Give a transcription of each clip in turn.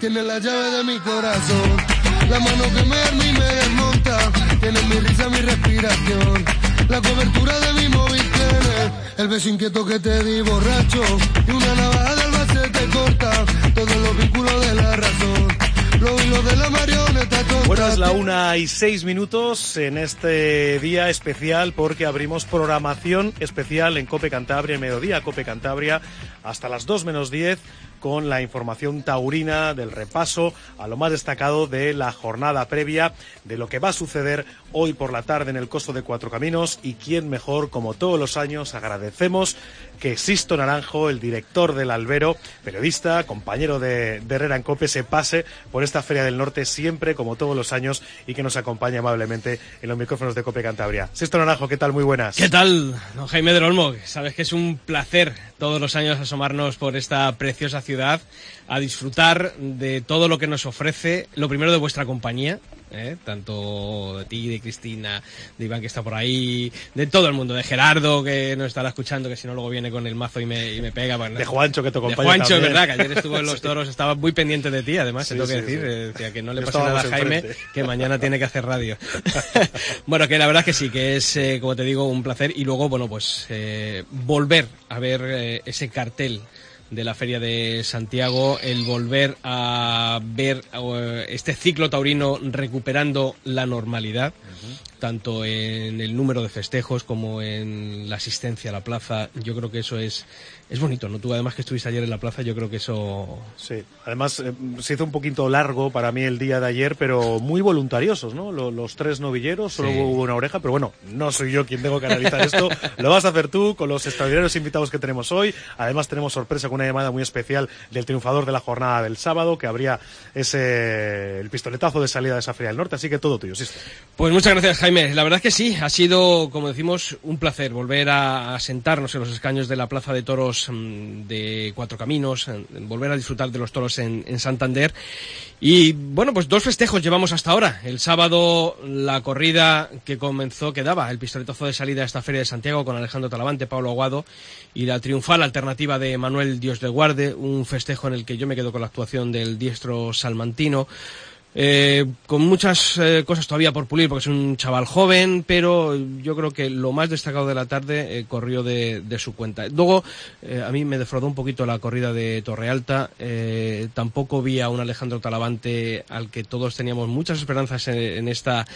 Tiene la llave de mi corazón, la mano que me arma y me desmonta. Tiene mi risa, mi respiración, la cobertura de mi móvil tiene. El beso inquieto que te di borracho, y una navaja del base te corta. Todos los vínculos de la razón, de. Bueno, es la una y seis minutos en este día especial porque abrimos programación especial en Cope Cantabria, en mediodía Cope Cantabria, hasta las dos menos diez con la información taurina del repaso a lo más destacado de la jornada previa de lo que va a suceder hoy por la tarde en el Costo de Cuatro Caminos y quién mejor, como todos los años, agradecemos que Sisto Naranjo, el director del Albero, periodista, compañero de, de Herrera en Cope, se pase por esta Feria del Norte siempre, como todos los años, y que nos acompañe amablemente en los micrófonos de Cope Cantabria. Sisto Naranjo, ¿qué tal? Muy buenas. ¿Qué tal, don Jaime del Olmo? Sabes que es un placer todos los años asomarnos por esta preciosa ciudad a disfrutar de todo lo que nos ofrece, lo primero de vuestra compañía, ¿eh? tanto de ti, de Cristina, de Iván que está por ahí, de todo el mundo, de Gerardo que nos estará escuchando, que si no luego viene con el mazo y me, y me pega. Bueno, De Juancho, que te de acompaña Juancho, es verdad, que ayer estuvo en los toros, estaba muy pendiente de ti, además, Sí, tengo que sí, decir, sí. eh, decía que no le pase nada a Jaime, enfrente. que mañana tiene que hacer radio. bueno, que la verdad que sí, que es, eh, como te digo, un placer. Y luego, bueno, pues eh, volver a ver eh, ese cartel de la Feria de Santiago, el volver a ver eh, este ciclo taurino recuperando la normalidad, tanto en el número de festejos como en la asistencia a la plaza. Yo creo que eso es, es bonito, ¿no? Tú además que estuviste ayer en la plaza, yo creo que eso Sí, además eh, se hizo un poquito largo para mí el día de ayer, pero muy voluntariosos, ¿no? Lo- Los, tres novilleros, solo Sí. hubo una oreja, pero bueno, no soy yo quien tengo que analizar esto. Lo vas a hacer tú con los extraordinarios invitados que tenemos hoy. Además tenemos sorpresa con una llamada muy especial del triunfador de la jornada del sábado, que habría ese el pistoletazo de salida de esa Feria del Norte, así que todo tuyo, sí. Pues muchas gracias, Jaime. La verdad es que sí, ha sido, como decimos, un placer volver a, a sentarnos en los escaños de la Plaza de Toros mm, de Cuatro Caminos, volver a disfrutar de los toros en, Santander. Y bueno, pues dos festejos llevamos hasta ahora. El sábado la corrida que comenzó, que daba el pistoletazo de salida a esta Feria de Santiago con Alejandro Talavante, Pablo Aguado y la triunfal alternativa de Manuel Dios del Guarde, un festejo en el que yo me quedo con la actuación del diestro salmantino. Eh, con muchas eh, cosas todavía por pulir porque es un chaval joven, pero yo creo que lo más destacado de la tarde eh, corrió de, de su cuenta. Luego, eh, a mí me defraudó un poquito la corrida de Torrealta. Tampoco vi a un Alejandro Talavante al que todos teníamos muchas esperanzas en, en esta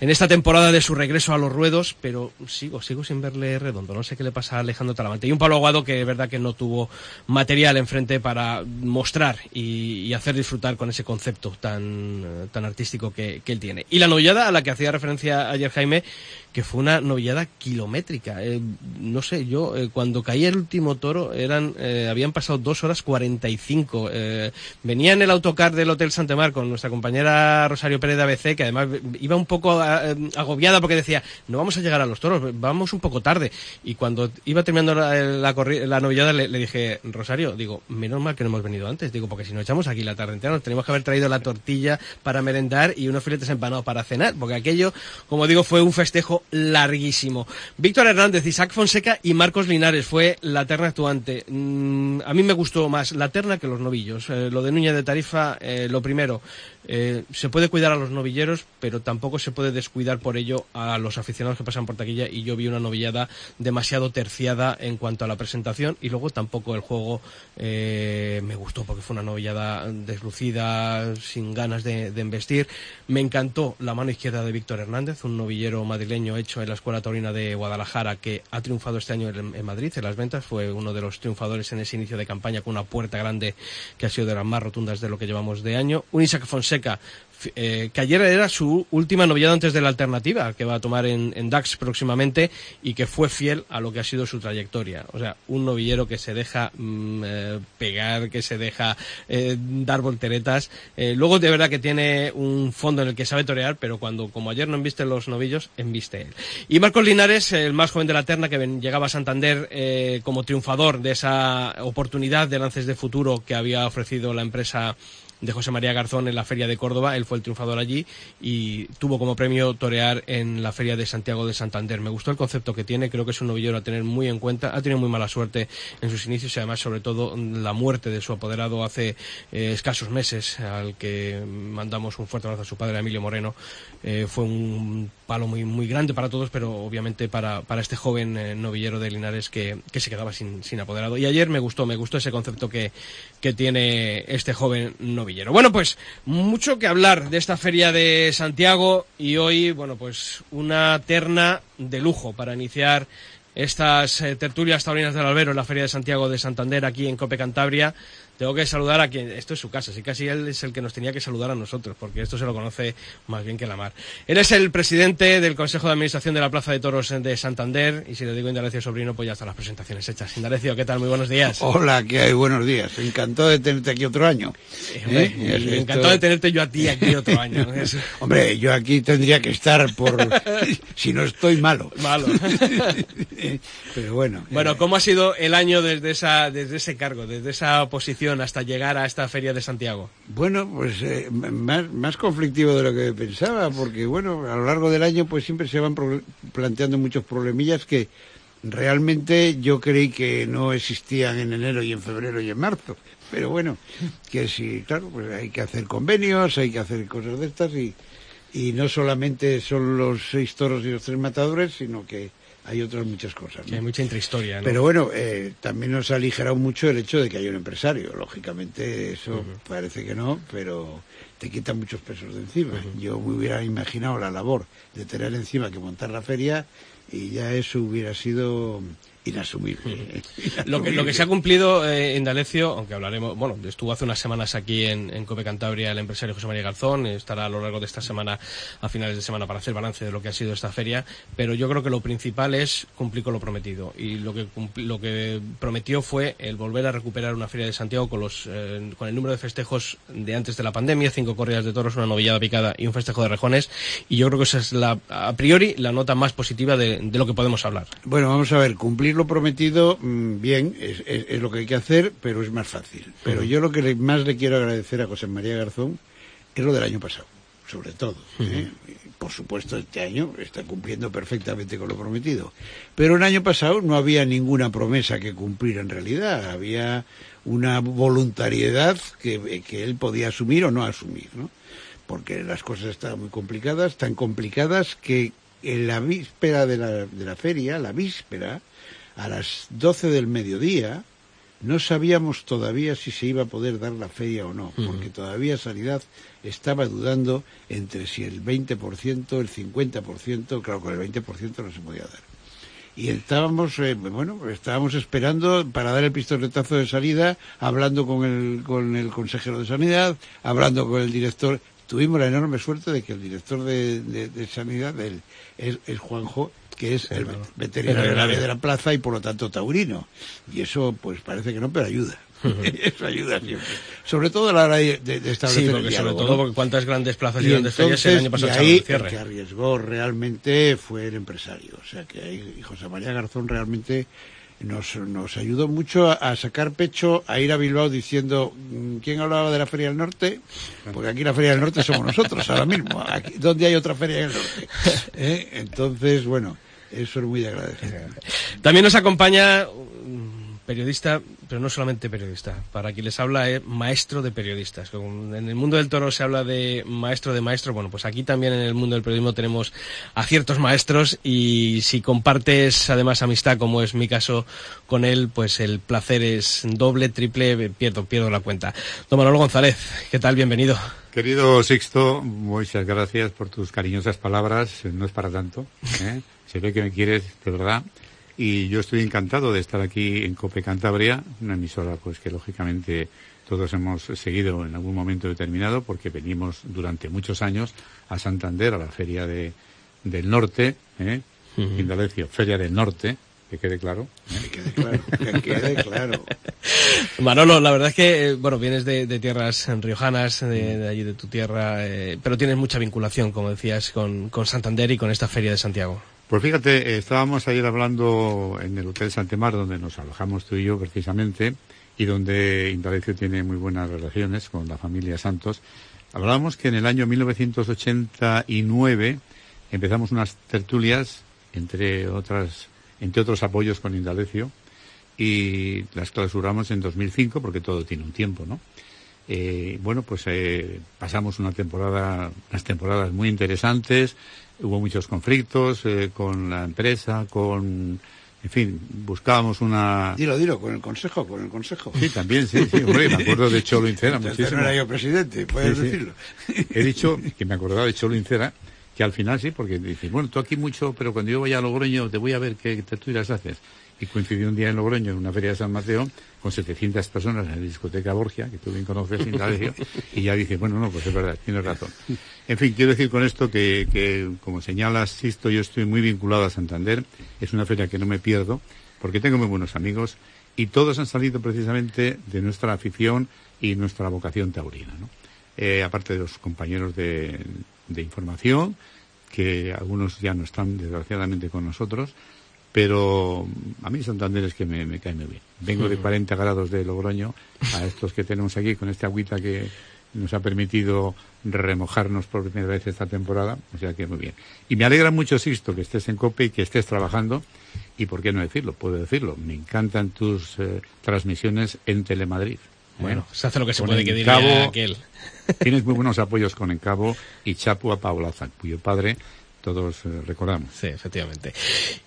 en esta temporada de su regreso a los ruedos, pero sigo sigo sin verle redondo. No sé qué le pasa a Alejandro Talavante. Y un Pablo Aguado que es verdad que no tuvo material enfrente para mostrar y hacer disfrutar con ese concepto tan, eh, tan artístico que, él tiene. Y la novillada a la que hacía referencia ayer Jaime, que fue una novillada kilométrica. Eh, no sé, yo eh, cuando caía el último toro eran eh, habían pasado dos horas 45. Eh, venía en el autocar del Hotel Santemar con nuestra compañera Rosario Pérez de ABC, que además iba un poco agobiada porque decía, no vamos a llegar a los toros, vamos un poco tarde. Y cuando iba terminando la, la, novillada le, le dije, Rosario, digo, menos mal que no hemos venido antes, digo, porque si nos echamos aquí la tarde entera, nos tenemos que haber traído la tortilla para merendar y unos filetes empanados para cenar, porque aquello, como digo, fue un festejo larguísimo. Víctor Hernández, Isaac Fonseca y Marcos Linares fue la terna actuante. Mm, a mí me gustó más la terna que los novillos. Eh, lo de Núñez de Tarifa, eh, lo primero, eh, se puede cuidar a los novilleros, pero tampoco se puede descuidar por ello a los aficionados que pasan por taquilla y yo vi una novillada demasiado terciada en cuanto a la presentación y luego tampoco el juego me gustó porque fue una novillada deslucida, sin ganas de, de. Me encantó la mano izquierda de Víctor Hernández, un novillero madrileño hecho en la Escuela Taurina de Guadalajara que ha triunfado este año en, Madrid, en las ventas, fue uno de los triunfadores en ese inicio de campaña con una puerta grande que ha sido de las más rotundas de lo que llevamos de año. Un Isaac Fonseca eh, que ayer era su última novillada antes de la alternativa que va a tomar en, DAX próximamente y que fue fiel a lo que ha sido su trayectoria. O sea, un novillero que se deja mm, eh, pegar, que se deja eh, dar volteretas. Luego de verdad que tiene un fondo en el que sabe torear, pero cuando, como ayer no embiste los novillos, embiste él. Y Marcos Linares, el más joven de la terna, que llegaba a Santander como triunfador de esa oportunidad de lances de futuro que había ofrecido la empresa de José María Garzón en la Feria de Córdoba. Él fue el triunfador allí y tuvo como premio torear en la Feria de Santiago de Santander. Me gustó el concepto que tiene, creo que es un novillero a tener muy en cuenta. Ha tenido muy mala suerte en sus inicios y además, sobre todo, la muerte de su apoderado hace eh, escasos meses, al que mandamos un fuerte abrazo a su padre, Emilio Moreno. Eh, fue un palo muy, muy grande para todos, pero obviamente para, para este joven eh, novillero de Linares que, que se quedaba sin, sin, apoderado. Y ayer me gustó, me gustó ese concepto que, que tiene este joven novillero. Bueno, pues mucho que hablar de esta feria de Santiago y hoy, bueno, pues una terna de lujo para iniciar estas eh, tertulias taurinas del albero en la Feria de Santiago de Santander aquí en Cope Cantabria tengo que saludar a quien, esto es su casa, así casi él es el que nos tenía que saludar a nosotros, porque esto se lo conoce más bien que la mar. Él es el presidente del Consejo de Administración de la Plaza de Toros de Santander, y si le digo Indalecio Sobrino, pues ya están las presentaciones hechas. Indalecio, ¿qué tal? Muy buenos días. Hola, ¿qué hay? Buenos días. Encantado de tenerte aquí otro año. ¿Eh? Encantado de tenerte yo a ti aquí otro año. Hombre, yo aquí tendría que estar por... si no estoy malo. Malo. Pero bueno. Bueno, ¿cómo ha sido el año desde, esa, desde ese cargo, desde esa posición? Hasta llegar a esta feria de Santiago? Bueno, pues eh, más, conflictivo de lo que pensaba, porque bueno, a lo largo del año pues siempre se van planteando muchos problemillas que realmente yo creí que no existían en enero y en febrero y en marzo. Pero bueno, que sí, claro, pues hay que hacer convenios, hay que hacer cosas de estas y no solamente son los seis toros y los tres matadores, sino que hay otras muchas cosas. hay mucha intrahistoria. ¿no? Pero bueno, eh, también nos ha aligerado mucho el hecho de que hay un empresario. Lógicamente, eso parece que no, pero te quita muchos pesos de encima. Yo me hubiera imaginado la labor de tener encima que montar la feria y ya eso hubiera sido inasumible. Lo, que, lo que se ha cumplido eh, en Dalecio, aunque hablaremos, bueno, estuvo hace unas semanas aquí en, en Cope Cantabria el empresario José María Garzón, estará a lo largo de esta semana, a finales de semana, para hacer balance de lo que ha sido esta feria, pero yo creo que lo principal es cumplir con lo prometido. Y lo que, lo que prometió fue el volver a recuperar una feria de Santiago con, los, eh, con el número de festejos de antes de la pandemia, cinco corridas de toros, una novillada picada y un festejo de rejones, y yo creo que esa es la, a priori la nota más positiva de, de lo que podemos hablar. Bueno, vamos a ver, cumplir lo prometido, mm, bien, es, es, es, lo que hay que hacer, pero es más fácil. Pero yo lo que le, más le quiero agradecer a José María Garzón es lo del año pasado, sobre todo. Uh -huh. ¿eh? Por supuesto, este año está cumpliendo perfectamente con lo prometido. Pero el año pasado no había ninguna promesa que cumplir en realidad. Había una voluntariedad que, que él podía asumir o no asumir, ¿no? Porque las cosas estaban muy complicadas, tan complicadas que en la víspera de la, de la feria, la víspera, a las 12 del mediodía, no sabíamos todavía si se iba a poder dar la feria o no, porque todavía Sanidad estaba dudando entre si el 20%, el 50%, claro, con el 20% no se podía dar. Y estábamos, eh, bueno, estábamos esperando para dar el pistoletazo de salida, hablando con el, con el consejero de Sanidad, hablando con el director. Tuvimos la enorme suerte de que el director de, de, de Sanidad, el, el, el Juanjo, que es el veterinario de la plaza y por lo tanto taurino. Y eso pues parece que no, pero ayuda. eso ayuda siempre. Sobre todo a la hora de, de establecer sí, porque el diálogo, sobre todo ¿no? porque cuántas grandes plazas y, y grandes ferias el año pasado y ahí, el que arriesgó realmente fue el empresario. O sea que ahí José María Garzón realmente nos, nos ayudó mucho a, a, sacar pecho, a ir a Bilbao diciendo, mm, ¿quién hablaba de la Feria del Norte? Porque aquí la Feria del Norte somos nosotros ahora mismo. Aquí, ¿Dónde hay otra Feria del Norte? ¿Eh? Entonces, bueno, eso es muy de agradecer. También nos acompaña un periodista, pero no solamente periodista. Para quien les habla es maestro de periodistas. En el mundo del toro se habla de maestro de maestro. Bueno, pues aquí también en el mundo del periodismo tenemos a ciertos maestros y si compartes además amistad, como es mi caso con él, pues el placer es doble, triple, pierdo, pierdo la cuenta. Don Manolo González, ¿qué tal? Bienvenido. Querido Sixto, muchas gracias por tus cariñosas palabras. No es para tanto. ¿eh? Se ve que me quieres de verdad. Y yo estoy encantado de estar aquí en Cope Cantabria, una emisora pues que lógicamente todos hemos seguido en algún momento determinado porque venimos durante muchos años a Santander, a la Feria de, del Norte, ¿eh? Uh -huh. Indalecio, Feria del Norte, que quede claro. ¿eh? Que quede claro, que quede claro. Manolo, la verdad es que, bueno, vienes de, de tierras riojanas, de, de, allí de tu tierra, eh, pero tienes mucha vinculación, como decías, con, con Santander y con esta Feria de Santiago. Pues fíjate, estábamos ayer hablando en el Hotel Santemar, donde nos alojamos tú y yo precisamente, y donde Indalecio tiene muy buenas relaciones con la familia Santos. Hablábamos que en el año 1989 empezamos unas tertulias, entre otras, entre otros apoyos con Indalecio, y las clausuramos en 2005 porque todo tiene un tiempo, ¿no? Eh, bueno, pues eh, pasamos una temporada, unas temporadas muy interesantes, hubo muchos conflictos eh, con la empresa, con, en fin, buscábamos una... Dilo, dilo, con el consejo, con el consejo. Sí, también, sí, sí, hombre, me acuerdo de Cholo Incera muchísimo. no era yo presidente, puedes decirlo. He dicho que me acordaba de Cholo Incera, que al final sí, porque dice, bueno, tú aquí mucho, pero cuando yo vaya a Logroño te voy a ver qué tertulias haces y coincidió un día en Logroño, en una feria de San Mateo, con 700 personas en la discoteca Borgia, que tú bien conoces, y ya dije, bueno, no, pues es verdad, tienes razón. En fin, quiero decir con esto que, que, como señalas, Sisto, yo estoy muy vinculado a Santander, es una feria que no me pierdo, porque tengo muy buenos amigos, y todos han salido precisamente de nuestra afición y nuestra vocación taurina, ¿no? Eh, aparte de los compañeros de, de información, que algunos ya no están desgraciadamente con nosotros, pero a mí Santander es que me, cae muy bien. Vengo de 40 grados de Logroño a estos que tenemos aquí con esta agüita que nos ha permitido remojarnos por primera vez esta temporada, o sea que muy bien. Y me alegra mucho, Sisto, que estés en COPE y que estés trabajando, y por qué no decirlo, puedo decirlo, me encantan tus eh, transmisiones en Telemadrid. Bueno, se hace lo que se puede que diga aquel. Tienes muy buenos apoyos con Encabo y Chapu a Paula cuyo padre todos eh, recordamos. Sí, efectivamente.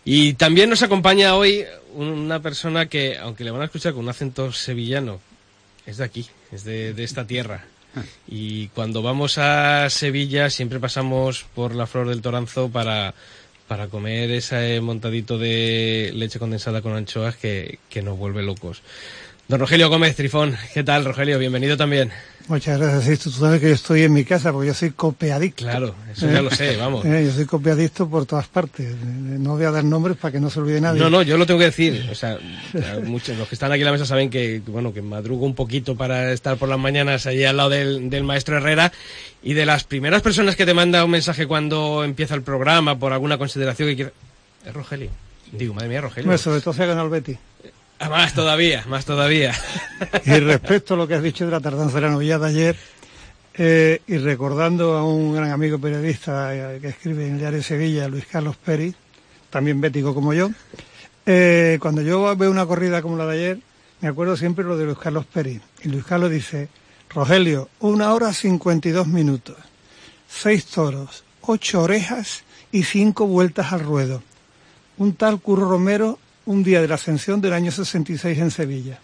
Y también nos acompaña hoy una persona que, aunque le van a escuchar con un acento sevillano, es de aquí, es de, esta tierra. Y cuando vamos a Sevilla siempre pasamos por la Flor del Toranzo para, para comer ese montadito de leche condensada con anchoas que, que nos vuelve locos. Don Rogelio Gómez Trifón, ¿qué tal Rogelio? Bienvenido también. Muchas gracias. tú sabes que yo estoy en mi casa porque yo soy copiadicto. Claro, eso ya lo sé, vamos. Eh, yo soy copiadicto por todas partes. No voy a dar nombres para que no se olvide nadie. No, no, yo lo tengo que decir. O sea, muchos, los que están aquí en la mesa saben que, bueno, que madrugo un poquito para estar por las mañanas allí al lado del, maestro Herrera y de las primeras personas que te manda un mensaje cuando empieza el programa por alguna consideración que quiera... Es Rogelio. Digo, madre mía, Rogelio. Bueno, sobre todo se ha ganado el Betty. Ah, más todavía, más todavía. Y respecto a lo que has dicho de la tardanza de la novilla de ayer, eh, y recordando a un gran amigo periodista eh, que escribe en el diario Sevilla, Luis Carlos Pérez, también bético como yo, eh, cuando yo veo una corrida como la de ayer, me acuerdo siempre lo de Luis Carlos Pérez. Y Luis Carlos dice, Rogelio, una hora cincuenta y dos minutos, seis toros, ocho orejas y cinco vueltas al ruedo. Un tal Curro Romero un día de la ascensión del año 66 en Sevilla.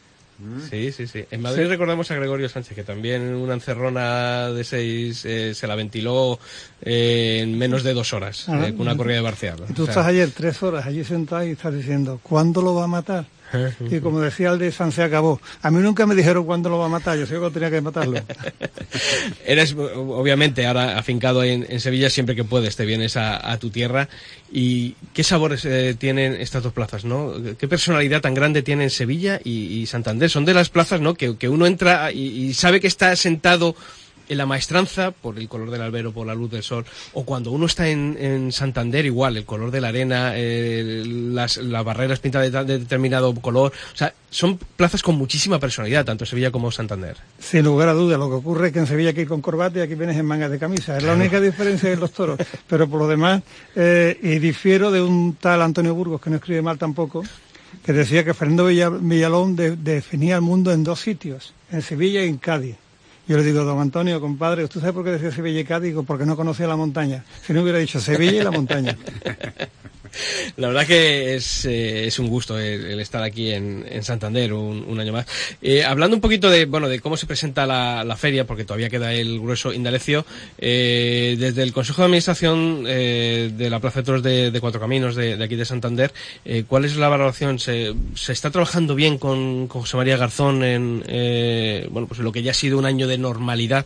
Sí, sí, sí. En Madrid recordamos a Gregorio Sánchez, que también una encerrona de seis eh, se la ventiló eh, en menos de dos horas, ah, eh, con una corrida de Barcealo. Tú estás ayer tres horas allí sentado y estás diciendo, ¿cuándo lo va a matar? Y como decía el de San se acabó. A mí nunca me dijeron cuándo lo va a matar, yo sé que tenía que matarlo. Eres, obviamente, ahora afincado en, Sevilla, siempre que puedes te vienes a, tu tierra. ¿Y qué sabores eh, tienen estas dos plazas, no? ¿Qué personalidad tan grande tienen Sevilla y, Santander? Son de las plazas, ¿no? Que, uno entra y sabe que está sentado en la maestranza, por el color del albero, por la luz del sol, o cuando uno está en, Santander, igual, el color de la arena, eh, las, barreras pintadas de, determinado color. O sea, son plazas con muchísima personalidad, tanto Sevilla como Santander. Sin lugar a duda, lo que ocurre es que en Sevilla ir con corbata y aquí vienes en mangas de camisa. Es la única diferencia de los toros. Pero por lo demás, eh, y difiero de un tal Antonio Burgos, que no escribe mal tampoco, que decía que Fernando Villalón definía el mundo en dos sitios, en Sevilla y en Cádiz. Yo le digo, don Antonio, compadre, ¿usted sabe por qué decía Sevilla y Cádiz? Porque no conocía la montaña. Si no hubiera dicho Sevilla y la montaña. La verdad que es, eh, es un gusto el, estar aquí en, en Santander un, año más. Eh, hablando un poquito de, bueno, de cómo se presenta la, la feria, porque todavía queda el grueso indalecio, eh, desde el Consejo de Administración de la Plaza de Toros de, Cuatro Caminos de, aquí de Santander, ¿cuál es la valoración? ¿Se, ¿Se, está trabajando bien con, con José María Garzón en, bueno, pues lo que ya ha sido un año de normalidad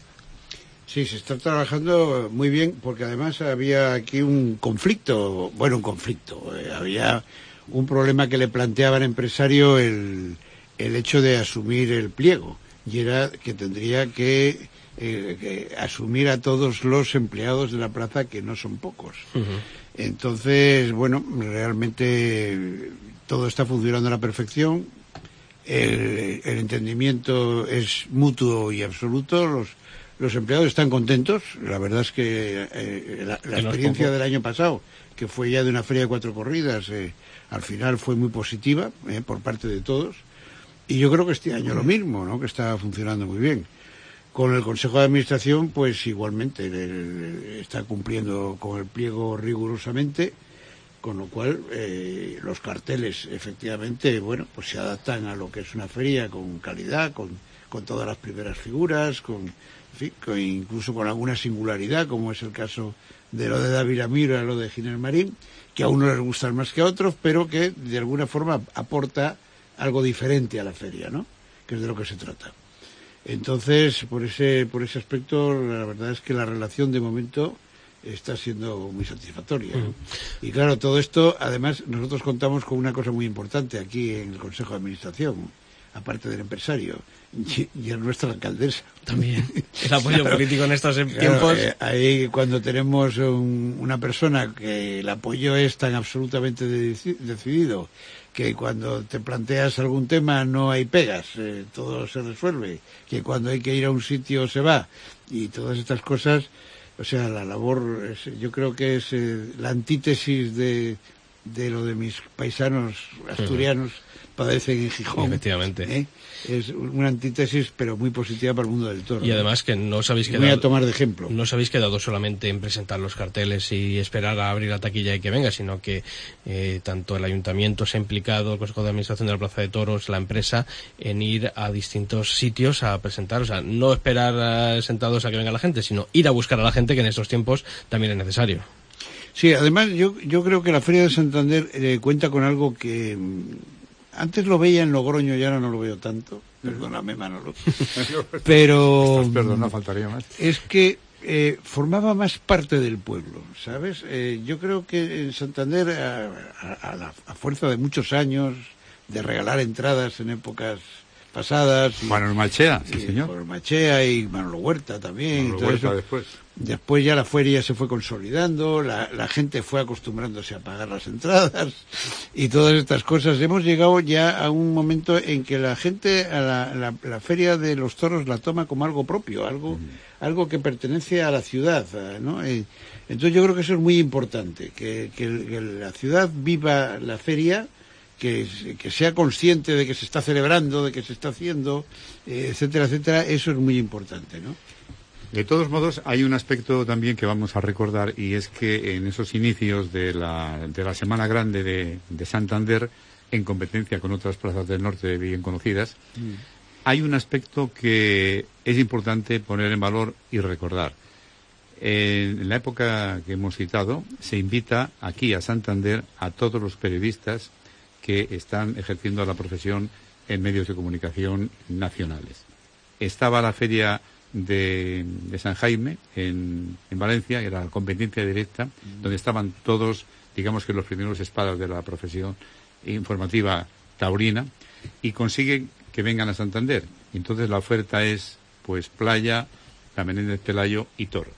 Sí, se está trabajando muy bien porque además había aquí un conflicto, bueno, un conflicto, eh, había un problema que le planteaba al empresario el, el hecho de asumir el pliego y era que tendría que, eh, asumir a todos los empleados de la plaza que no son pocos. Entonces, bueno, realmente todo está funcionando a la perfección. el, el entendimiento es mutuo y absoluto, los, los empleados están contentos. La verdad es que eh, la, experiencia del año pasado, que fue ya de una feria de cuatro corridas, eh, al final fue muy positiva eh, por parte de todos. Y yo creo que este año lo mismo, ¿no? que está funcionando muy bien. Con el Consejo de Administración, pues igualmente el- el- está cumpliendo con el pliego rigurosamente, con lo cual eh, los carteles efectivamente, bueno, pues se adaptan a lo que es una feria con calidad, con, con todas las primeras figuras, con, en fin, incluso con alguna singularidad, como es el caso de lo de David Amira, lo de Ginés Marín, que a unos les gustan más que a otros, pero que de alguna forma aporta algo diferente a la feria, ¿no? Que es de lo que se trata. Entonces, por ese, por ese aspecto, la verdad es que la relación de momento está siendo muy satisfactoria. ¿no? Y claro, todo esto, además, nosotros contamos con una cosa muy importante aquí en el Consejo de Administración, aparte del empresario, y, y es nuestra alcaldesa. También. El apoyo político en estos Claro, tiempos. eh, ahí cuando tenemos un- una persona que el apoyo es tan absolutamente deci- decidido que cuando te planteas algún tema no hay pegas, eh, todo se resuelve, que cuando hay que ir a un sitio se va y todas estas cosas, o sea, la labor, es- yo creo que es eh, la antítesis de, de lo de mis paisanos asturianos padecen en Gijón. Efectivamente. ¿eh? Es una antítesis, pero muy positiva para el mundo del toro. Y además que no habéis Y voy a tomar de ejemplo. no os habéis quedado solamente en presentar los carteles y esperar a abrir la taquilla y que venga, sino que eh, tanto el ayuntamiento se ha implicado, el Consejo de Administración de la Plaza de Toros, la empresa, en ir a distintos sitios a presentar. O sea, no esperar eh, sentados a que venga la gente, sino ir a buscar a la gente, que en estos tiempos también es necesario. Sí, además yo, yo creo que la Feria de Santander eh, cuenta con algo que antes lo veía en Logroño y ahora no lo veo tanto. Perdóname, Manolo. Pero Perdón, no faltaría más. es que eh, formaba más parte del pueblo, ¿sabes? Eh, yo creo que en Santander, a, a- a la- a fuerza de muchos años, de regalar entradas en épocas pasadas... y- Manuel Malchea, sí, señor. por Machea y Manolo Huerta también. Manolo Huerta eso. después. Después ya la feria se fue consolidando, la, la gente fue acostumbrándose a pagar las entradas y todas estas cosas. Hemos llegado ya a un momento en que la gente a la, la- la feria de los toros la toma como algo propio, algo, algo que pertenece a la ciudad, ¿no? Eh, entonces yo creo que eso es muy importante, que, que la ciudad viva la feria, que, que sea consciente de que se está celebrando, de que se está haciendo, eh, etcétera, etcétera. Eso es muy importante, ¿no? De todos modos, hay un aspecto también que vamos a recordar y es que en esos inicios de la, de la Semana Grande de, de Santander, en competencia con otras plazas del norte bien conocidas, hay un aspecto que es importante poner en valor y recordar. En la época que hemos citado, se invita aquí a Santander a todos los periodistas que están ejerciendo la profesión en medios de comunicación nacionales. Estaba la feria de, de San Jaime en, en Valencia, era la competencia directa, donde estaban todos, digamos que los primeros espadas de la profesión informativa taurina, y consiguen que vengan a Santander. Entonces la oferta es, pues, playa, la Menéndez Pelayo y toros.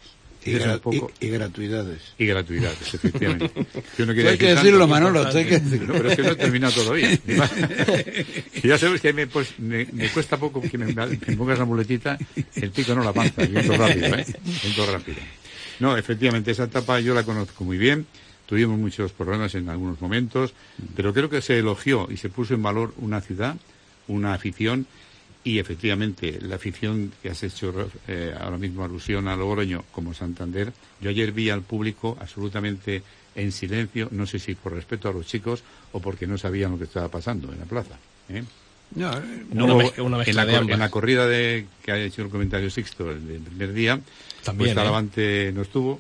Y, Ese es un gra- poco- y- y gratuidades. y gratuidades, efectivamente. Yo no quería hay que decir decirlo, Manolo, hay que decirlo. No, pero es que no he terminado todavía. Y ya sabes que me, pues, me, me cuesta poco que me, me pongas la muletita, el pico no la panza, viento rápido, ¿eh? Viento rápido. No, efectivamente, esa etapa yo la conozco muy bien. Tuvimos muchos problemas en algunos momentos, pero creo que se elogió y se puso en valor una ciudad, una afición y efectivamente la afición que has hecho eh, ahora mismo alusión a Logroño como Santander. Yo ayer vi al público absolutamente en silencio, no sé si por respeto a los chicos o porque no sabían lo que estaba pasando en la plaza. ¿eh? No, eh, Una mezcla- una mezcla en, la, de cor- ambas. en la corrida de, que ha hecho el comentario Sixto el del primer día, También, pues ¿eh? Talavante no estuvo,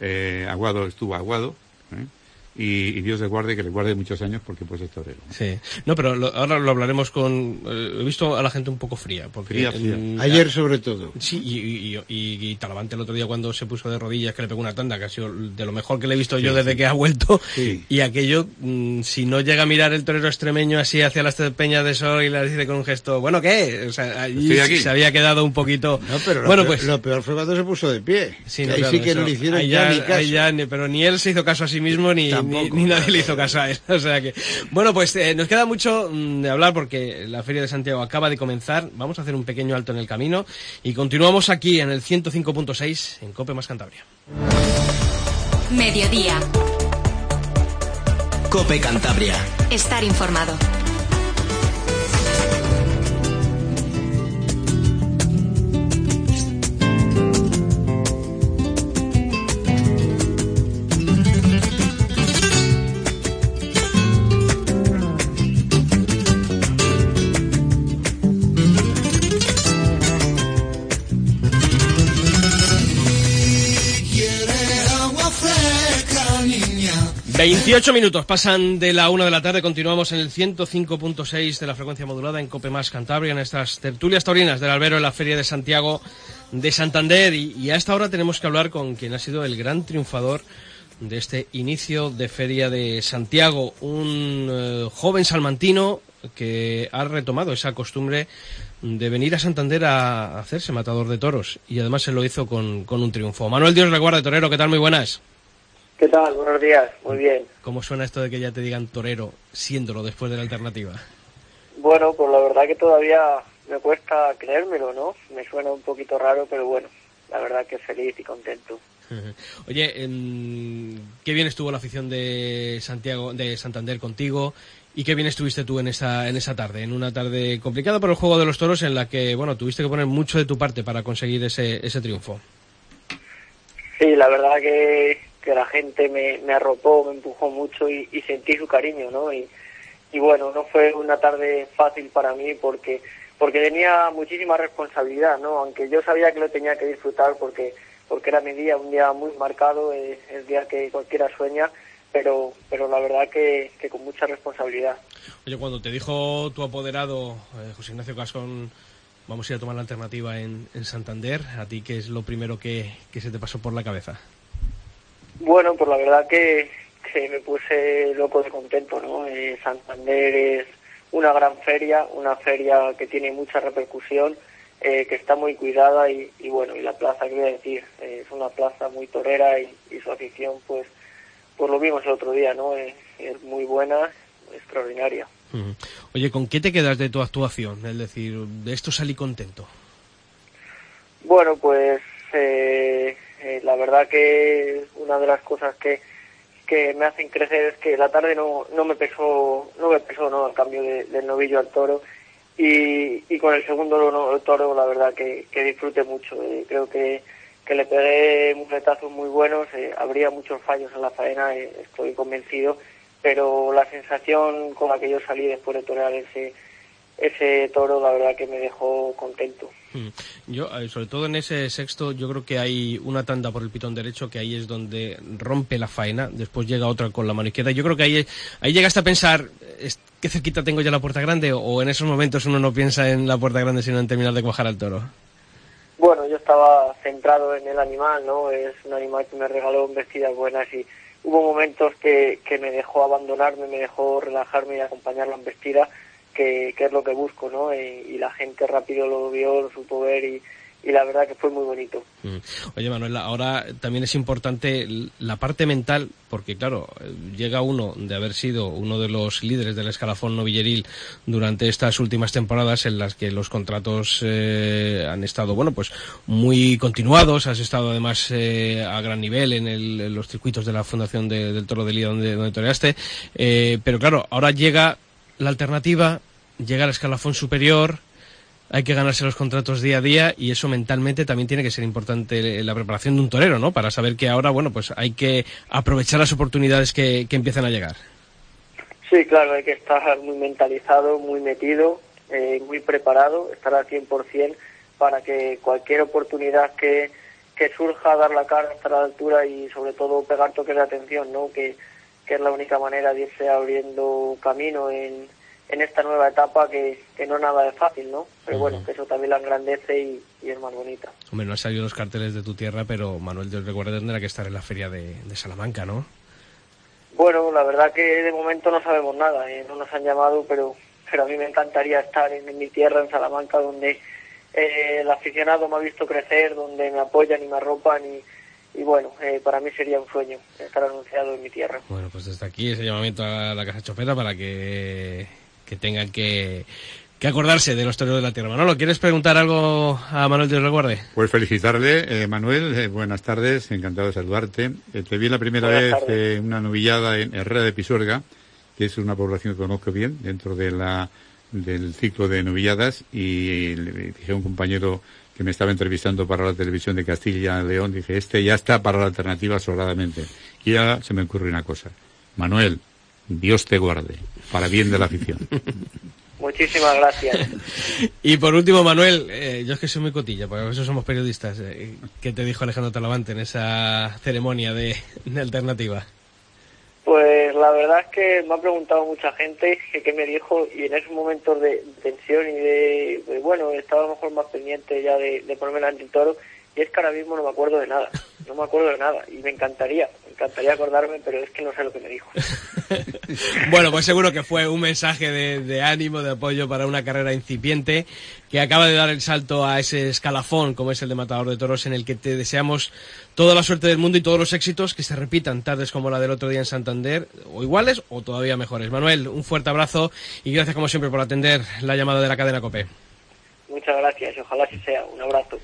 eh, Aguado estuvo Aguado. Y, y Dios le guarde, que le guarde muchos años porque pues es torero. Sí. No, pero lo- ahora lo hablaremos con... eh, he visto a la gente un poco fría. Porque, Fría, fría. ayer sobre todo. Sí, y, y, y- y Talavante el otro día cuando se puso de rodillas que le pegó una tanda, que ha sido de lo mejor que le he visto yo desde que ha vuelto. Sí. Y aquello, mm, si no llega a mirar el torero extremeño así hacia las peñas de sol y le dice con un gesto, bueno, ¿qué? O sea, allí Estoy aquí. se había quedado un poquito... No, pero lo, bueno, peor, pues... lo peor fue cuando se puso de pie. Sí, Que no, ahí claro, sí que no eso- le hicieron ahí ya, ya, ni caso. ahí ya pero ni él se hizo caso a sí mismo ni, ni tampoco. Ni, nadie le hizo caso a él. O sea que, bueno, pues eh, nos queda mucho mm, de hablar porque la Feria de Santiago acaba de comenzar. Vamos a hacer un pequeño alto en el camino y continuamos aquí en el 105.6 en Cope más Cantabria. Mediodía. Cope Cantabria. Estar informado. 28 minutos pasan de la una de la tarde, continuamos en el 105.6 de la frecuencia modulada en Cope Más Cantabria, en estas tertulias taurinas del albero en la Feria de Santiago de Santander. Y, a esta hora tenemos que hablar con quien ha sido el gran triunfador de este inicio de Feria de Santiago, un eh, joven salmantino que ha retomado esa costumbre de venir a Santander a hacerse matador de toros y además se lo hizo con, un triunfo. Manuel Dios recuerda, torero, ¿qué tal? Muy buenas. ¿Qué tal? Buenos días, muy bien. ¿Cómo suena esto de que ya te digan torero, siéndolo después de la alternativa? Bueno, pues la verdad que todavía me cuesta creérmelo, ¿no? Me suena un poquito raro, pero bueno, la verdad que feliz y contento. Oye, qué bien estuvo la afición de Santiago, de Santander contigo y qué bien estuviste tú en esa en esa tarde, en una tarde complicada por el juego de los toros en la que bueno tuviste que poner mucho de tu parte para conseguir ese ese triunfo. Sí, la verdad que que la gente me, me arropó, me empujó mucho y, sentí su cariño, ¿no? Y, y bueno, no fue una tarde fácil para mí porque porque tenía muchísima responsabilidad, ¿no? Aunque yo sabía que lo tenía que disfrutar porque porque era mi día, un día muy marcado, el día que cualquiera sueña, pero pero la verdad que, que con mucha responsabilidad. Oye, cuando te dijo tu apoderado, eh, José Ignacio Cascón, vamos a ir a tomar la alternativa en, en Santander, ¿a ti qué es lo primero que, que se te pasó por la cabeza? Bueno, pues la verdad que, me puse loco de contento, ¿no? Eh, Santander es una gran feria, una feria que tiene mucha repercusión, eh, que está muy cuidada y, bueno, y la plaza, quiero decir, eh, es una plaza muy torera y, su afición, pues, pues lo vimos el otro día, ¿no? es muy buena, extraordinaria. Oye, ¿con qué te quedas de tu actuación? Es decir, de esto salí contento. Bueno, pues eh, eh, la verdad que una de las cosas que, que me hacen crecer es que la tarde no, no me pesó, no me pesó ¿no? el cambio del novillo al toro y, y con el segundo toro la verdad que, que disfruté mucho. Eh, creo que, que le pegué retazos muy buenos, eh, habría muchos fallos en la faena, estoy convencido, pero la sensación con la que yo salí después de torear ese, ese toro la verdad que me dejó contento. Hmm. Yo, sobre todo en ese sexto, yo creo que hay una tanda por el pitón derecho que ahí es donde rompe la faena, después llega otra con la mano izquierda. Yo creo que ahí, ahí llegaste a pensar, ¿qué cerquita tengo ya la puerta grande? O en esos momentos uno no piensa en la puerta grande sino en terminar de cuajar al toro. Bueno, yo estaba centrado en el animal, ¿no? Es un animal que me regaló vestidas buenas y hubo momentos que, que me dejó abandonarme, me dejó relajarme y acompañarla en vestida que, es lo que busco, ¿no? Y, la gente rápido lo vio, lo supo ver y, la verdad que fue muy bonito. Mm. Oye, Manuel, ahora también es importante la parte mental, porque claro, llega uno de haber sido uno de los líderes del escalafón novilleril durante estas últimas temporadas en las que los contratos eh, han estado, bueno, pues muy continuados, has estado además eh, a gran nivel en, los circuitos de la Fundación del Toro de Lía donde, donde toreaste, eh, pero claro, ahora llega la alternativa, llega al escalafón superior, hay que ganarse los contratos día a día y eso mentalmente también tiene que ser importante la preparación de un torero, ¿no? Para saber que ahora, bueno, pues hay que aprovechar las oportunidades que, que empiezan a llegar. Sí, claro, hay que estar muy mentalizado, muy metido, eh, muy preparado, estar al 100% para que cualquier oportunidad que, que surja, dar la cara, estar a la altura y sobre todo pegar toques de atención, ¿no? Que, que es la única manera de irse abriendo camino en, en esta nueva etapa que, que no nada de fácil, ¿no? Pero bueno, que eso también la engrandece y, es más bonita. Hombre, no han salido los carteles de tu tierra, pero Manuel, te recuerda tendrá que estar en la feria de, Salamanca, ¿no? Bueno, la verdad que de momento no sabemos nada, ¿eh? no nos han llamado, pero, pero a mí me encantaría estar en, mi tierra, en Salamanca, donde eh, el aficionado me ha visto crecer, donde me apoyan y me arropan y y bueno, eh, para mí sería un sueño estar anunciado en mi tierra. Bueno, pues desde aquí ese llamamiento a la Casa Chopera para que, que tengan que, que acordarse de los toreros de la tierra. Manolo, ¿quieres preguntar algo a Manuel Dios recuerde? Pues felicitarle, eh, Manuel, eh, buenas tardes, encantado de saludarte. Eh, te vi la primera Buenas vez en una novillada en Herrera de Pisuerga, que es una población que conozco bien dentro de la, del ciclo de novilladas, y le dije a un compañero que me estaba entrevistando para la televisión de Castilla y León, dije, este ya está para la alternativa sobradamente. Y ya se me ocurre una cosa. Manuel, Dios te guarde, para bien de la afición. Muchísimas gracias. Y por último, Manuel, eh, yo es que soy muy cotilla, porque a veces somos periodistas. Eh, ¿Qué te dijo Alejandro Talavante en esa ceremonia de, de alternativa? Pues la verdad es que me ha preguntado mucha gente que qué me dijo y en esos momentos de tensión y de, bueno, estaba a lo mejor más pendiente ya de, de ponerme delante del toro y es que ahora mismo no me acuerdo de nada, no me acuerdo de nada y me encantaría, me encantaría acordarme, pero es que no sé lo que me dijo. bueno, pues seguro que fue un mensaje de, de, ánimo, de apoyo para una carrera incipiente que acaba de dar el salto a ese escalafón como es el de Matador de Toros en el que te deseamos toda la suerte del mundo y todos los éxitos que se repitan tardes como la del otro día en Santander, o iguales o todavía mejores. Manuel, un fuerte abrazo y gracias como siempre por atender la llamada de la cadena COPE. Muchas gracias y ojalá así sea. Un abrazo.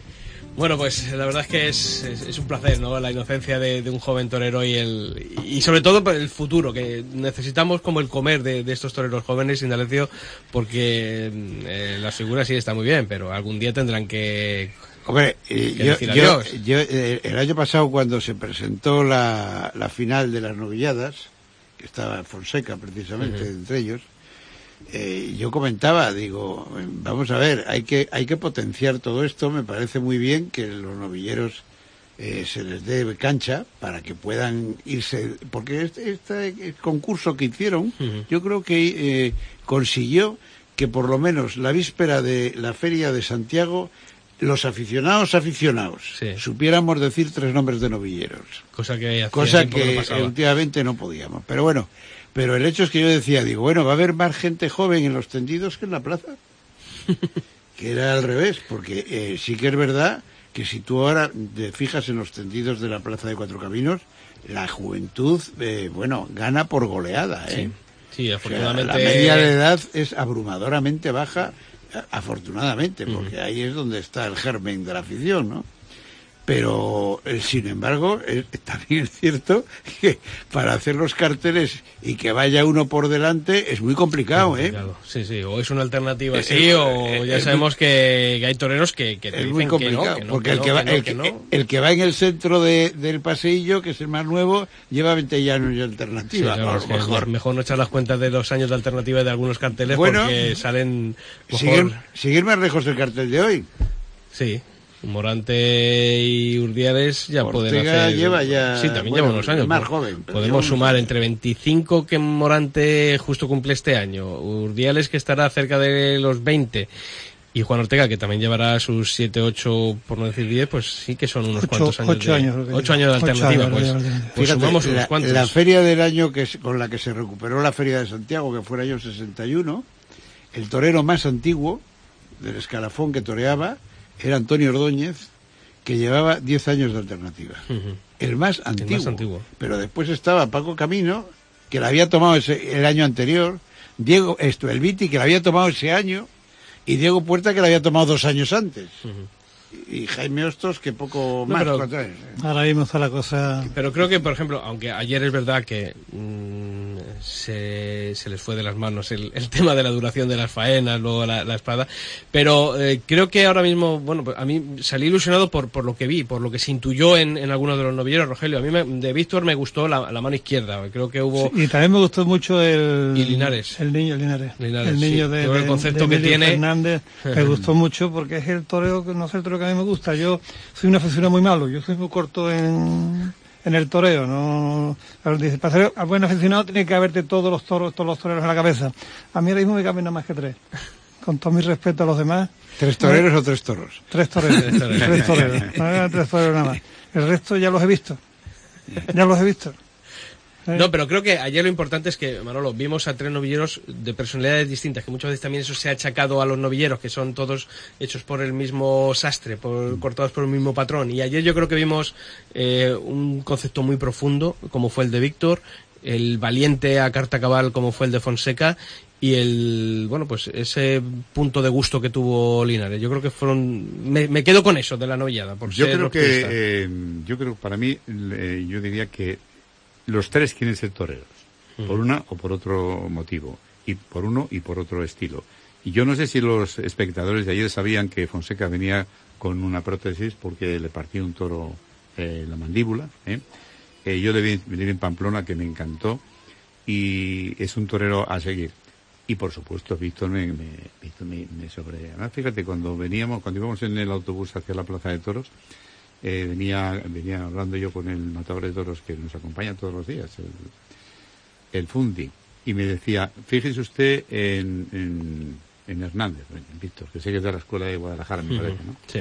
Bueno, pues la verdad es que es, es, es un placer, ¿no? La inocencia de, de, un joven torero y el y sobre todo el futuro, que necesitamos como el comer de, de estos toreros jóvenes, Indalecio, porque eh, las figuras sí están muy bien, pero algún día tendrán que Hombre, eh, yo, yo, yo eh, el año pasado cuando se presentó la, la, final de las novilladas, que estaba Fonseca precisamente uh -huh. entre ellos, eh, yo comentaba, digo, vamos a ver, hay que, hay que potenciar todo esto, me parece muy bien que los novilleros eh, se les dé cancha para que puedan irse, porque este, este concurso que hicieron, uh -huh. yo creo que eh, consiguió que por lo menos la víspera de la feria de Santiago los aficionados aficionados sí. supiéramos decir tres nombres de novilleros. Cosa que, Cosa que últimamente no podíamos. Pero bueno, pero el hecho es que yo decía, digo, bueno, va a haber más gente joven en los tendidos que en la plaza. que era al revés, porque eh, sí que es verdad que si tú ahora te fijas en los tendidos de la plaza de Cuatro Caminos, la juventud, eh, bueno, gana por goleada, ¿eh? Sí, sí afortunadamente. O sea, la media de edad es abrumadoramente baja afortunadamente, porque uh -huh. ahí es donde está el germen de la afición, ¿no? Pero, eh, sin embargo, eh, también es cierto que para hacer los carteles y que vaya uno por delante es muy complicado, ¿eh? Sí, sí, o es una alternativa así, sí, o ya sabemos muy, que, hay toreros que, que te es dicen muy complicado, que no, que no, porque el que, va, el, el, que va en el centro de, del paseillo, que es el más nuevo, lleva 20 años de alternativa. Sí, claro, mejor. mejor no echar las cuentas de los años de alternativa de algunos carteles bueno, porque salen mejor... seguir, seguir más lejos del cartel de hoy. Sí, Morante y Urdiales ya Ortega pueden hacer. lleva ya. Sí, también bueno, lleva unos años. Más joven. Podemos sumar entre 25 que Morante justo cumple este año, Urdiales que estará cerca de los 20 y Juan Ortega que también llevará sus 7, 8, por no decir 10, pues sí que son unos ocho, cuantos años. 8 años. De, 8 años de alternativa, años, pues. años, pues Fíjate, sumamos la, unos cuantos. La feria del año que con la que se recuperó la feria de Santiago, que fue el año 61, el torero más antiguo del escalafón que toreaba era Antonio Ordóñez, que llevaba 10 años de alternativa. Uh -huh. el, más antiguo, el más antiguo. Pero después estaba Paco Camino, que la había tomado ese, el año anterior, Diego, esto, el Viti, que la había tomado ese año, y Diego Puerta, que la había tomado dos años antes. Uh -huh y Jaime Hostos que poco no, más pero, años, ¿eh? ahora mismo está la cosa pero creo que por ejemplo aunque ayer es verdad que mmm, se, se, les fue de las manos el, el, tema de la duración de las faenas luego la, la espada. Pero eh, creo que ahora mismo bueno a mí salí ilusionado por, por lo que vi por lo que se intuyó en, en algunos de los novilleros Rogelio. A mí me, de Víctor me gustó la, la, mano izquierda. Creo que hubo sí, y también me gustó mucho el y Linares. el niño Linares, Linares el niño sí. de, el concepto de que tiene Fernández me gustó mucho porque es el toreo que no es el toreo que a mí me gusta. Yo soy un aficionado muy malo, yo soy muy corto en, en el toreo, no dice, para ser a buen aficionado tiene que haberte todos los toros, todos los toreros en la cabeza. A mí ahora mismo me caben nada más que tres. Con todo mi respeto a los demás. ¿Tres toreros o tres toros? Tres toreros. tres toreros. tres toreros nada más. El resto ya los he visto. Ya los he visto. No, pero creo que ayer lo importante es que, Manolo, vimos a tres novilleros de personalidades distintas, que muchas veces también eso se ha achacado a los novilleros, que son todos hechos por el mismo sastre, por, cortados por el mismo patrón. Y ayer yo creo que vimos eh, un concepto muy profundo, como fue el de Víctor, el valiente a carta cabal, como fue el de Fonseca, y el bueno pues ese punto de gusto que tuvo Linares. Yo creo que fueron me, quedo con eso de la novillada por yo creo que eh, yo creo para mí yo diría que los tres quieren ser toreros por una o por otro motivo y por uno y por otro estilo y yo no sé si los espectadores de ayer sabían que Fonseca venía con una prótesis porque le partió un toro eh, la mandíbula ¿eh? eh yo le vi, en Pamplona que me encantó y es un torero a seguir y por supuesto, Víctor me, me, me, sobre. Además, fíjate, cuando veníamos, cuando íbamos en el autobús hacia la Plaza de Toros, eh, venía, venía hablando yo con el matador de toros que nos acompaña todos los días, el, Fundi, y me decía, fíjese usted en, en, Hernández, en Víctor, que sé que es de la escuela de Guadalajara, me parece, ¿no? Sí.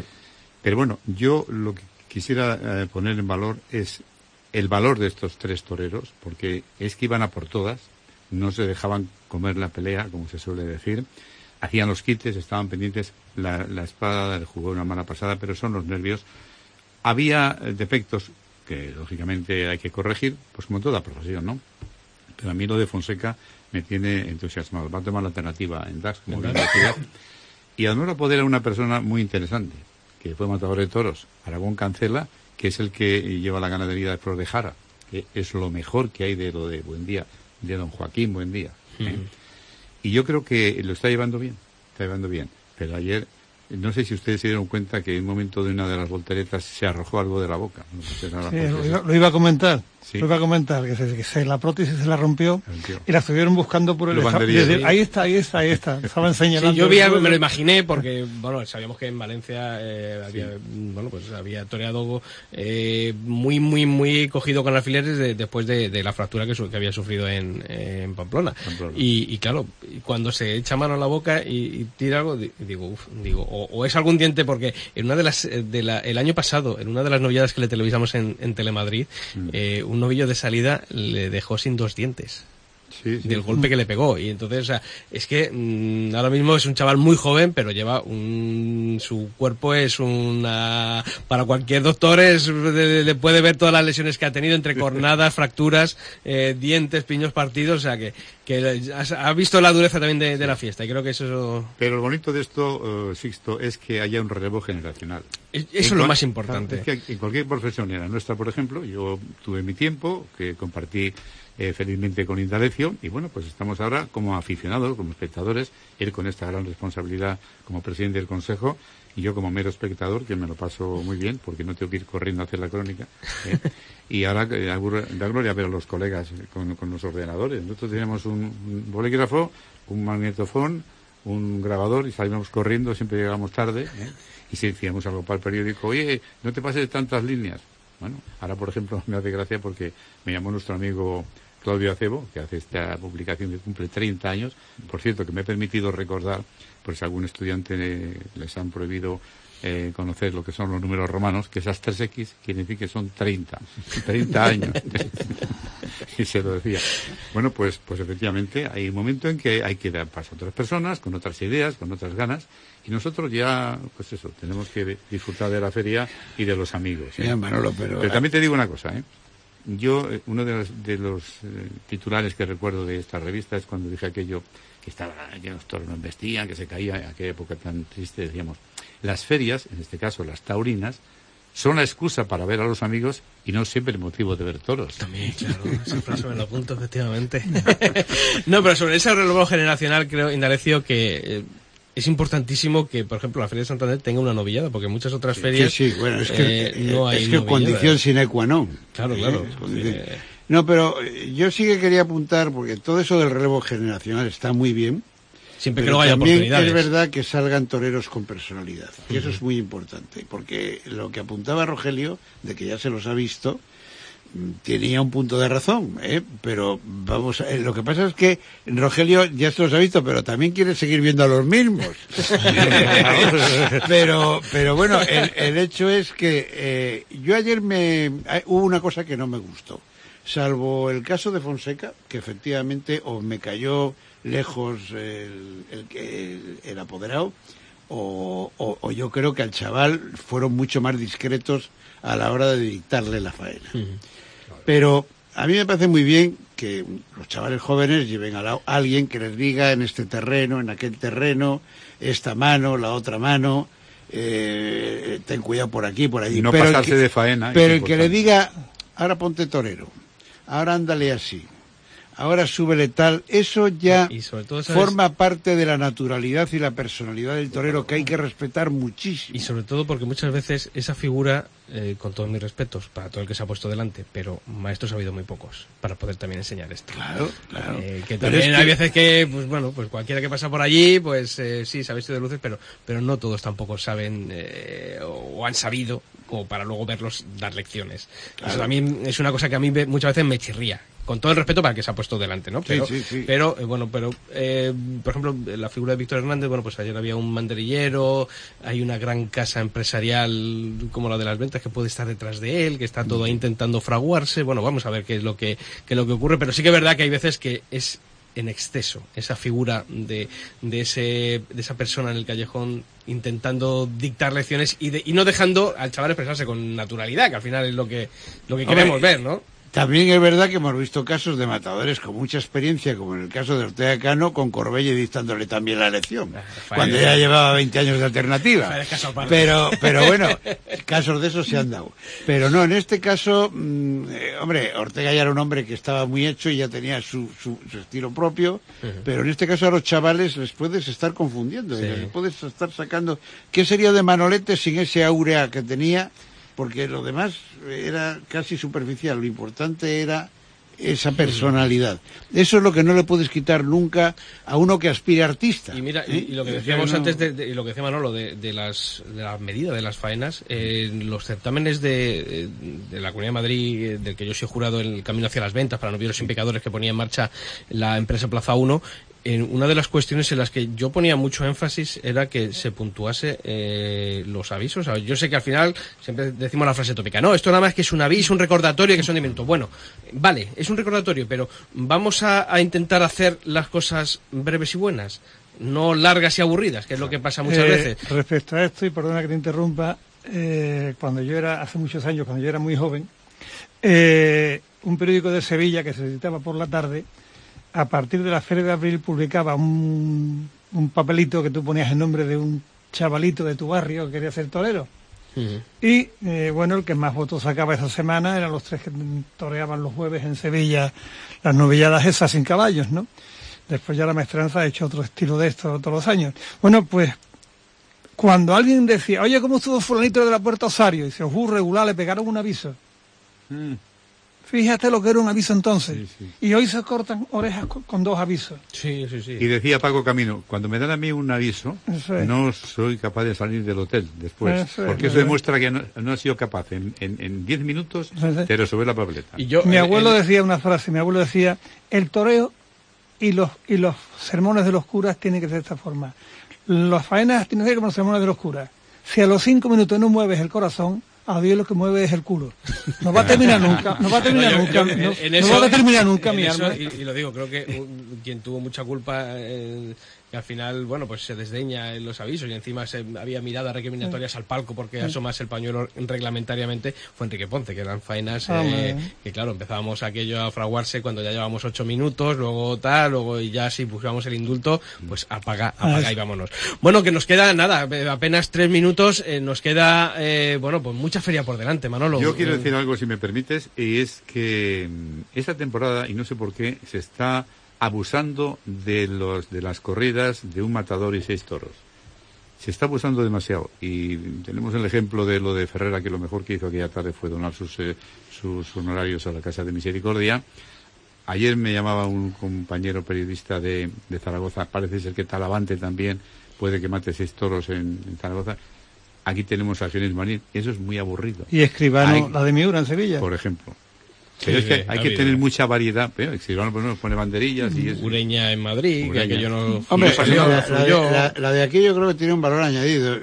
Pero bueno, yo lo que quisiera eh, poner en valor es el valor de estos tres toreros, porque es que iban a por todas, no se dejaban comer la pelea, como se suele decir. Hacían los quites, estaban pendientes. La, espada del jugó una mala pasada, pero son los nervios. Había eh, defectos que, lógicamente, hay que corregir, pues como toda profesión, ¿no? Pero a mí lo de Fonseca me tiene entusiasmado. Va a tomar la alternativa en DAX, como Y además poder era una persona muy interesante, que fue matador de toros, Aragón Cancela, que es el que lleva la ganadería de Flor de Jara, que es lo mejor que hay de lo de Buen Día de don Joaquín Buen Día. ¿eh? Y yo creo que lo está llevando bien, está llevando bien. Pero ayer no sé si ustedes se dieron cuenta que en un momento de una de las volteretas se arrojó algo de la boca. sí, lo, iba, a comentar. Lo iba a comentar, que, se, la prótesis se la rompió, y la estuvieron buscando por el Ahí está, ahí está, ahí está. Estaban señalando. yo vi, me lo imaginé porque, bueno, sabíamos que en Valencia eh, había, bueno, pues había toreado eh, muy, muy, muy cogido con alfileres después de, la fractura que, que había sufrido en, Pamplona. Y, claro, cuando se echa mano a la boca y, tira algo, digo, uff, digo, o, es algún diente porque en una de las eh, de la, el año pasado en una de las novedades que le televisamos en, en Telemadrid mm. eh, un novillo de salida le dejó sin dos dientes del golpe que le pegó. Y entonces, o sea, es que mm, ahora mismo es un chaval muy joven, pero lleva un. Su cuerpo es una. Para cualquier doctor es, le, puede ver todas las lesiones que ha tenido entre cornadas, fracturas, eh, dientes, piños partidos, o sea que, que ha visto la dureza también de, la fiesta y creo que eso. Pero lo bonito de esto, uh, Sixto, es que haya un relevo generacional. Eso es lo más importante. en cualquier profesión, en la nuestra, por ejemplo, yo tuve mi tiempo, que compartí eh, felizmente con Indalecio. Y bueno, pues estamos ahora como aficionados, como espectadores, él con esta gran responsabilidad como presidente del Consejo y yo como mero espectador, que me lo paso muy bien porque no tengo que ir corriendo a hacer la crónica. ¿eh? y ahora eh, da gloria ver a los colegas con, los ordenadores. Nosotros teníamos un, bolígrafo, un magnetofón, un grabador y salimos corriendo, siempre llegamos tarde. Y si decíamos algo para el periódico, oye, no te pases tantas líneas. Bueno, ahora por ejemplo me hace gracia porque me llamó nuestro amigo Claudio Acebo, que hace esta publicación que cumple 30 años. Por cierto, que me he permitido recordar, por si algún estudiante les han prohibido eh, conocer lo que son los números romanos, que esas 3X quieren decir que son 30, 30 años. y se lo decía. Bueno, pues, pues efectivamente hay un momento en que hay que dar paso a otras personas, con otras ideas, con otras ganas, y nosotros ya, pues eso, tenemos que disfrutar de la feria y de los amigos. ¿eh? pero... pero también te digo una cosa, ¿eh? Yo, eh, uno de los, de los eh, titulares que recuerdo de esta revista es cuando dije aquello que estaba, que los toros no investían, que se caía, en aquella época tan triste, decíamos, las ferias, en este caso las taurinas, son la excusa para ver a los amigos y no siempre el motivo de ver toros. También, claro, esa frase me apunto, efectivamente. no, pero sobre ese relevo generacional creo, Indalecio, que eh, es importantísimo que, por ejemplo, la Feria de Santander tenga una novillada, porque muchas otras ferias sí, bueno, es que, eh, no hay es que condición sine qua non. Claro, claro. No, pero eh, yo sí que quería apuntar, porque todo eso del relevo generacional está muy bien. Siempre que no haya también es verdad que salgan toreros con personalidad. Y eso es muy importante, porque lo que apuntaba Rogelio, de que ya se los ha visto, tenía un punto de razón, ¿eh? pero vamos, a, lo que pasa es que Rogelio ya se los ha visto, pero también quiere seguir viendo a los mismos. pero, pero bueno, el, hecho es que eh, yo ayer me hubo una cosa que no me gustó. salvo el caso de Fonseca, que efectivamente o me cayó lejos el, el, el apoderado, o, o, yo creo que al chaval fueron mucho más discretos a la hora de dictarle la faena. Pero a mí me parece muy bien que los chavales jóvenes lleven a, alguien que les diga en este terreno, en aquel terreno, esta mano, la otra mano, eh, ten cuidado por aquí, por allí. no pero pasarse de faena. Pero el que le diga, ahora ponte torero, ahora ándale así, ahora súbele tal, eso ya forma parte de la naturalidad y la personalidad del torero que hay que respetar muchísimo. Y sobre todo porque muchas veces esa figura, eh, con todos mis respetos para todo el que se ha puesto delante, pero maestros ha habido muy pocos para poder también enseñar esto. Claro, claro. Eh, que también hay veces que, pues bueno, pues cualquiera que pasa por allí, pues eh, sí, se ha visto de luces, pero, pero no todos tampoco saben o, han sabido como para luego verlos dar lecciones. Eso también es una cosa que a mí muchas veces me chirría con todo el respeto para el que se ha puesto delante, ¿no? Pero, sí, sí, pero eh, bueno, pero eh, por ejemplo, la figura de Víctor Hernández, bueno, pues ayer había un manderillero, hay una gran casa empresarial como la de las ventas que puede estar detrás de él, que está todo ahí intentando fraguarse. Bueno, vamos a ver qué es lo que, qué es lo que ocurre, pero sí que es verdad que hay veces que es en exceso esa figura de, de, ese, de esa persona en el callejón intentando dictar lecciones y, de, y no dejando al chaval expresarse con naturalidad, que al final es lo que, lo que queremos ver, ¿no? También es verdad que hemos visto casos de matadores con mucha experiencia, como en el caso de Ortega Cano, con Corbelle dictándole también la elección, ah, cuando ya llevaba 20 años de alternativa. Pero, pero bueno, casos de esos se han dado. Pero no, en este caso, mm, eh, hombre, Ortega ya era un hombre que estaba muy hecho y ya tenía su, su, estilo propio, pero en este caso a los chavales les puedes estar confundiendo, les puedes estar sacando, ¿qué sería de Manolete sin ese aurea que tenía? Porque lo demás era casi superficial, lo importante era esa personalidad. Eso es lo que no le puedes quitar nunca a uno que aspire artista. Y mira, y, ¿eh? lo que decíamos antes, de, y lo que decía Manolo, de, de, las, de la medida de las faenas, los certámenes de, de, la Comunidad de Madrid, eh, del que yo soy jurado en el Camino hacia las Ventas, para novios y pecadores que ponía en marcha la empresa Plaza 1, en una de las cuestiones en las que yo ponía mucho énfasis era que se puntuase eh, los avisos. yo sé que al final siempre decimos la frase tópica, no, esto nada más que es un aviso, un recordatorio que son de minutos. Bueno, vale, es un recordatorio, pero vamos a, intentar hacer las cosas breves y buenas, no largas y aburridas, que es lo que pasa muchas eh, veces. Respecto a esto, y perdona que te interrumpa, eh, cuando yo era, hace muchos años, cuando yo era muy joven, un periódico de Sevilla que se editaba por la tarde, a partir de la Feria de Abril publicaba un, un papelito que tú ponías en nombre de un chavalito de tu barrio que quería ser torero. Y eh, bueno, el que más votos sacaba esa semana eran los tres que toreaban los jueves en Sevilla las novilladas esas sin caballos, ¿no? Después ya la maestranza ha hecho otro estilo de esto todos los años. Bueno, pues cuando alguien decía, oye, ¿cómo estuvo fulanito de la Puerta Osario? Y se os regular, le pegaron un aviso. Mm. Fíjate lo que era un aviso entonces. Y hoy se cortan orejas con, dos avisos. Sí, sí, sí. Y decía Paco Camino, cuando me dan a mí un aviso, no soy capaz de salir del hotel después. porque eso demuestra que no, no, he sido capaz en, en, diez minutos de resolver la papeleta. Y yo, mi abuelo decía una frase, mi abuelo decía, el toreo y los, y los sermones de los curas tienen que ser de esta forma. Las faenas tienen que ser como los sermones de los curas. Si a los cinco minutos no mueves el corazón, a Dios lo que mueve es el culo. No va a terminar nunca, no va a terminar nunca, no, va a terminar nunca mi alma. Y, lo digo, creo que quien tuvo mucha culpa eh, que al final, bueno, pues se desdeña en los avisos y encima se había miradas recriminatorias al palco porque asomas el pañuelo reglamentariamente, fue Enrique Ponce, que eran faenas ah, eh, que, claro, empezábamos aquello a fraguarse cuando ya llevábamos ocho minutos, luego tal, luego y ya si buscamos el indulto, pues apaga, ah, apaga y vámonos. Bueno, que nos queda nada, apenas tres minutos, eh, nos queda, eh, bueno, pues mucha feria por delante, Manolo. Yo quiero decir algo, si me permites, y es que mm, esta temporada, y no sé por qué, se está abusando de, los, de las corridas de un matador y seis toros. Se está abusando demasiado. Y tenemos el ejemplo de lo de Ferrera, que lo mejor que hizo aquella tarde fue donar sus, eh, sus honorarios a la Casa de Misericordia. Ayer me llamaba un compañero periodista de, de Zaragoza, parece ser que Talavante también puede que mate seis toros en, Zaragoza. Aquí tenemos a Fiones Marín, eso es muy aburrido. Y Escribano, la de Miura en Sevilla. Por ejemplo. Pero es que hay que tener mucha variedad. Pero si van a pone banderillas y es... Ureña en Madrid, que yo no... Hombre, la, de aquí yo creo que tiene un valor añadido.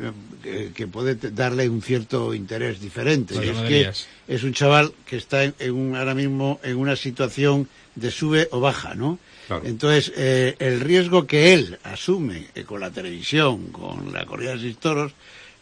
que, que puede darle un cierto interés diferente. Es que es un chaval que está en, en un, ahora mismo en una situación de sube o baja, ¿no? Claro. Entonces, eh, el riesgo que él asume eh, con la televisión, con la corrida de seis toros,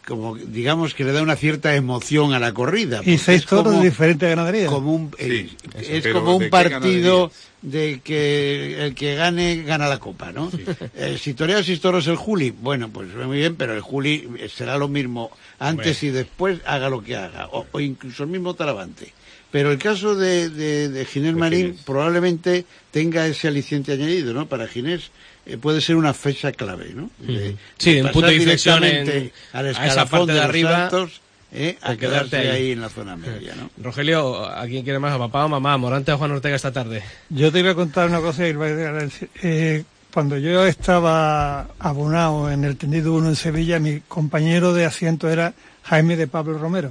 como digamos que le da una cierta emoción a la corrida. Y seis es como- toros de diferentes ganaderías. como un, eh, Sí, es como ¿de un partido de que el que gane gana la copa, ¿no? Eh, si torea seis toros el Juli, bueno, pues muy bien, pero el Juli eh, será lo mismo antes y después haga lo que haga, o, o incluso el mismo Talavante. Pero el caso de, de, de Ginés Marín Ginés. probablemente tenga ese aliciente añadido, ¿no? Para Ginés eh, puede ser una fecha clave, ¿no? De- Sí, de un punto de inflexión en- al a esa parte de arriba Santos, eh, a quedarte quedarse ahí. ahí en la zona media, ¿no? Rogelio, ¿a quién quiere más? ¿A papá o mamá? ¿Morante o Juan Ortega esta tarde? Yo te iba a contar una cosa. eh, cuando yo estaba abonado en el tendido 1 en Sevilla, mi compañero de asiento era Jaime de Pablo Romero.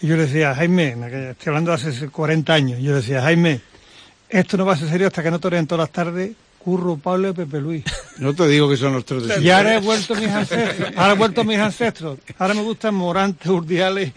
Y yo le decía, Jaime, estoy hablando de hace 40 años, yo le decía, Jaime, esto no va a ser serio hasta que no toreen todas las tardes Curro, Pablo y Pepe Luis. No te digo que son los tres de Y ahora he vuelto mis ancestros. Ahora he vuelto mis ancestros. Ahora me gustan Morante, Urdiales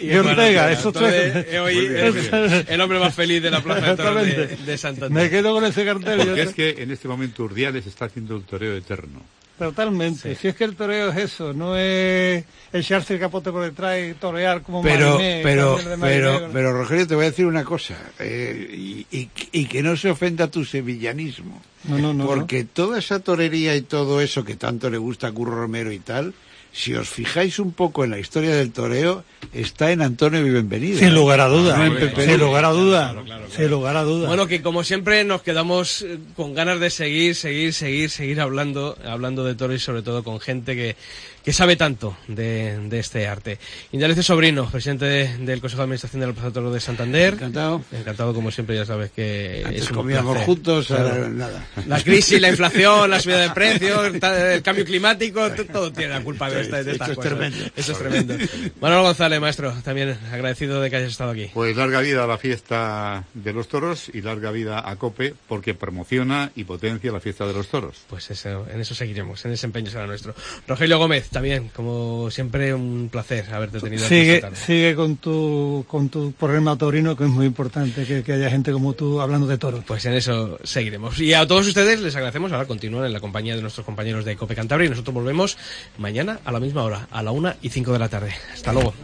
y, Ortega. Esos tres. eh, hoy es el hombre más feliz de la Plaza de Toros de, Exactamente. de Santander. Me quedo con ese cartel. Porque yo- es que en este momento Urdiales está haciendo el toreo eterno. Totalmente. Si es que el toreo es eso, no es echarse el capote por detrás y torear como pero pero pero pero Rogelio te voy a decir una cosa eh, y, y- y que no se ofenda tu sevillanismo No, no, no, porque toda esa torería y todo eso que tanto le gusta a Curro Romero y tal si os fijáis un poco en la historia del toreo está en Antonio Vivenvenido Sin lugar a duda. Sin lugar a duda. Sin lugar a duda. Bueno, que como siempre nos quedamos eh, con ganas de seguir, seguir, seguir, seguir hablando, hablando de toros y sobre todo con gente que, que sabe tanto de, de este arte. Indalecio Sobrino, presidente de- del Consejo de Administración de la Plaza de Santander. Encantado. Encantado, como siempre, ya sabes que antes es un comíamos placer. juntos Claro. ahora nada La crisis, la inflación, la subida de precios, el cambio climático, todo tiene la culpa de, esta, de Esto estas es cosas. tremendo. Esto es tremendo. Manuel González, maestro, también agradecido de que hayas estado aquí. Pues larga vida a la fiesta de los toros y larga vida a COPE porque promociona y potencia la fiesta de los toros. Pues eso, en eso seguiremos, en ese empeño será nuestro. Rogelio Gómez, también, como siempre, un placer haberte tenido aquí sigue, esta tarde. sigue con tu, con tu programa taurino, que es muy importante que, que haya gente como tú hablando de toros. Pues en eso seguiremos. Y a todos ustedes les agradecemos. Ahora continúan en la compañía de nuestros compañeros de Cope Cantabria y nosotros volvemos mañana a la misma hora, a la una y cinco de la tarde. Hasta luego.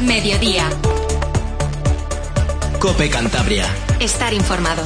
Mediodía. Cope Cantabria. Estar informado.